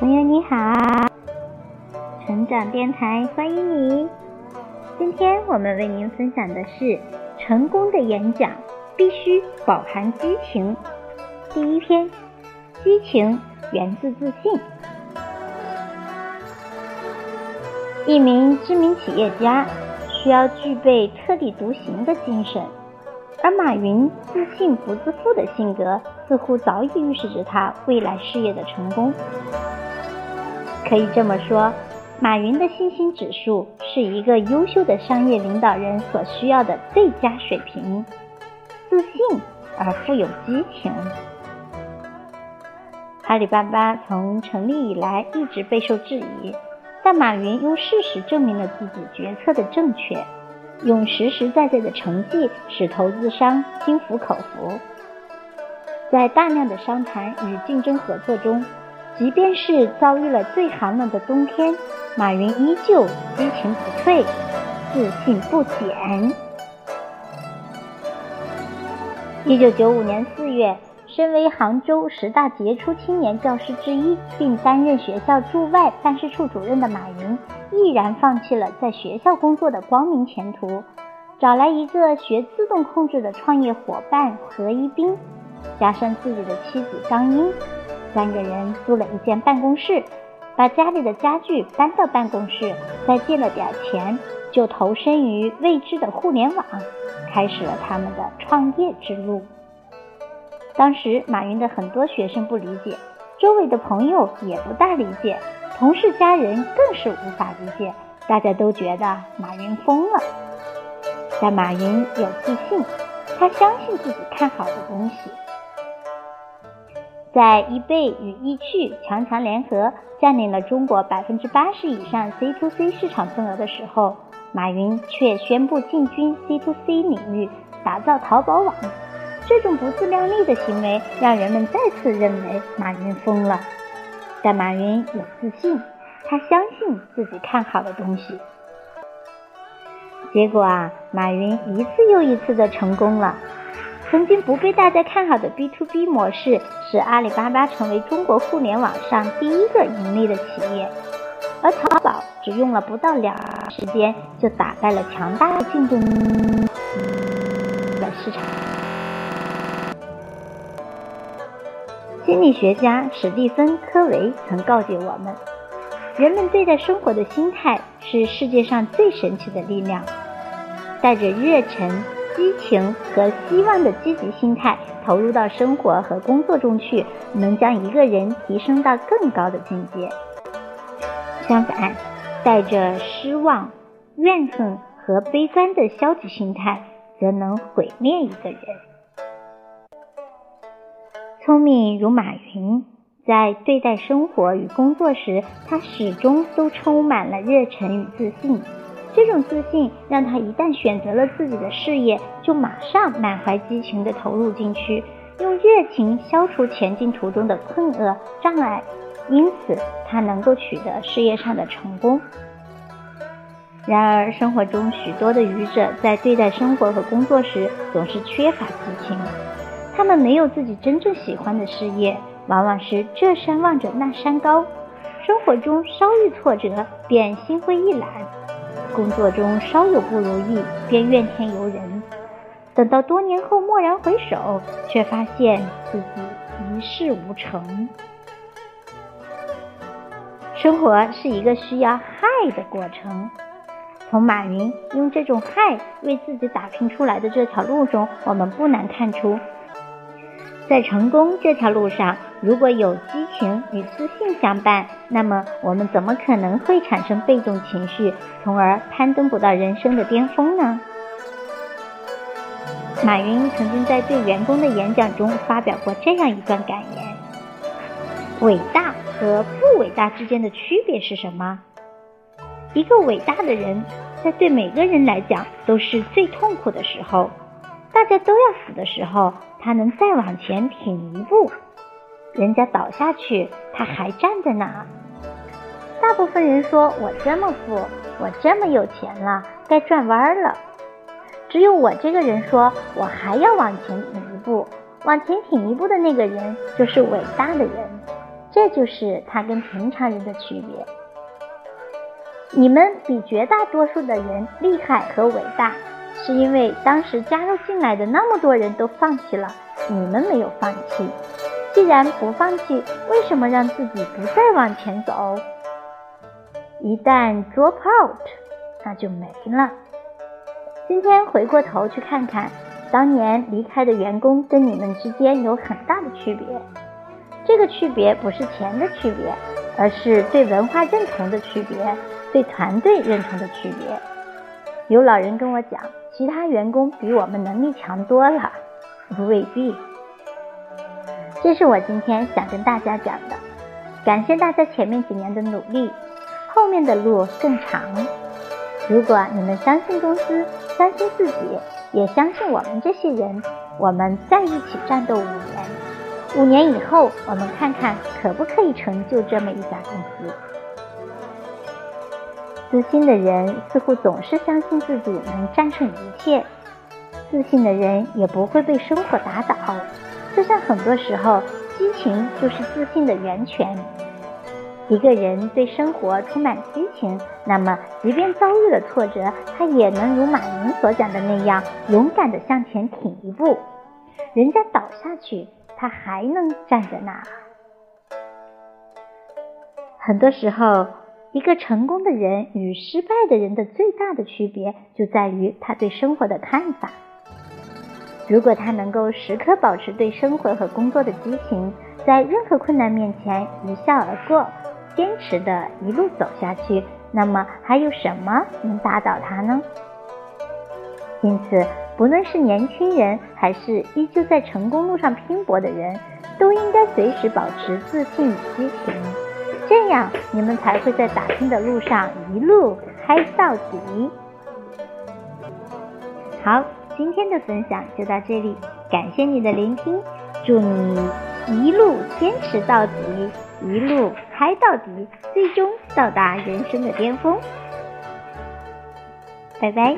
朋友你好，成长电台欢迎你。今天我们为您分享的是：成功的演讲必须饱含激情。第一篇，激情源自自信。一名知名企业家需要具备特立独行的精神，而马云自信不自负的性格似乎早已预示着他未来事业的成功。可以这么说，马云的信心指数是一个优秀的商业领导人所需要的最佳水平：自信而富有激情。阿里巴巴从成立以来一直备受质疑。但马云用事实证明了自己决策的正确，用实实在在的成绩使投资商心服口服。在大量的商谈与竞争合作中，即便是遭遇了最寒冷的冬天，马云依旧激情不退，自信不减。一九九五年四月。身为杭州十大杰出青年教师之一，并担任学校驻外办事处主任的马云，毅然放弃了在学校工作的光明前途，找来一个学自动控制的创业伙伴何一斌，加上自己的妻子张英，三个人租了一间办公室，把家里的家具搬到办公室，再借了点钱，就投身于未知的互联网，开始了他们的创业之路。当时，马云的很多学生不理解，周围的朋友也不大理解，同事家人更是无法理解。大家都觉得马云疯了。但马云有自信，他相信自己看好的东西。在易贝与易趣强强联合，占领了中国百分之八十以上 C to C 市场份额的时候，马云却宣布进军 C to C 领域，打造淘宝网。这种不自量力的行为，让人们再次认为马云疯了。但马云有自信，他相信自己看好的东西。结果啊，马云一次又一次的成功了。曾经不被大家看好的 B to B 模式，使阿里巴巴成为中国互联网上第一个盈利的企业。而淘宝只用了不到两年时间，就打败了强大的竞争的市场。心理学家史蒂芬·科维曾告诫我们：人们对待生活的心态是世界上最神奇的力量。带着热忱、激情和希望的积极心态投入到生活和工作中去，能将一个人提升到更高的境界。相反，带着失望、怨恨和悲观的消极心态，则能毁灭一个人。聪明如马云，在对待生活与工作时，他始终都充满了热忱与自信。这种自信让他一旦选择了自己的事业，就马上满怀激情地投入进去，用热情消除前进途中的困厄障碍。因此，他能够取得事业上的成功。然而，生活中许多的愚者在对待生活和工作时，总是缺乏激情。他们没有自己真正喜欢的事业，往往是这山望着那山高。生活中稍遇挫折，便心灰意懒；工作中稍有不如意，便怨天尤人。等到多年后蓦然回首，却发现自己一事无成。生活是一个需要害的过程。从马云用这种害为自己打拼出来的这条路中，我们不难看出。在成功这条路上，如果有激情与自信相伴，那么我们怎么可能会产生被动情绪，从而攀登不到人生的巅峰呢？马云曾经在对员工的演讲中发表过这样一段感言：“伟大和不伟大之间的区别是什么？一个伟大的人，在对每个人来讲都是最痛苦的时候。”大家都要死的时候，他能再往前挺一步；人家倒下去，他还站在那儿。大部分人说：“我这么富，我这么有钱了，该转弯儿了。”只有我这个人说：“我还要往前挺一步。”往前挺一步的那个人就是伟大的人。这就是他跟平常人的区别。你们比绝大多数的人厉害和伟大，是因为当时加入进来的那么多人都放弃了，你们没有放弃。既然不放弃，为什么让自己不再往前走？一旦 drop out，那就没了。今天回过头去看看，当年离开的员工跟你们之间有很大的区别。这个区别不是钱的区别，而是对文化认同的区别。对团队认同的区别，有老人跟我讲，其他员工比我们能力强多了，未必。这是我今天想跟大家讲的。感谢大家前面几年的努力，后面的路更长。如果你们相信公司，相信自己，也相信我们这些人，我们再一起战斗五年。五年以后，我们看看可不可以成就这么一家公司。自信的人似乎总是相信自己能战胜一切，自信的人也不会被生活打倒。就像很多时候，激情就是自信的源泉。一个人对生活充满激情，那么即便遭遇了挫折，他也能如马云所讲的那样，勇敢地向前挺一步。人家倒下去，他还能站在那。很多时候。一个成功的人与失败的人的最大的区别就在于他对生活的看法。如果他能够时刻保持对生活和工作的激情，在任何困难面前一笑而过，坚持的一路走下去，那么还有什么能打倒他呢？因此，不论是年轻人还是依旧在成功路上拼搏的人，都应该随时保持自信与激情。这样，你们才会在打拼的路上一路嗨到底。好，今天的分享就到这里，感谢你的聆听，祝你一路坚持到底，一路嗨到底，最终到达人生的巅峰。拜拜。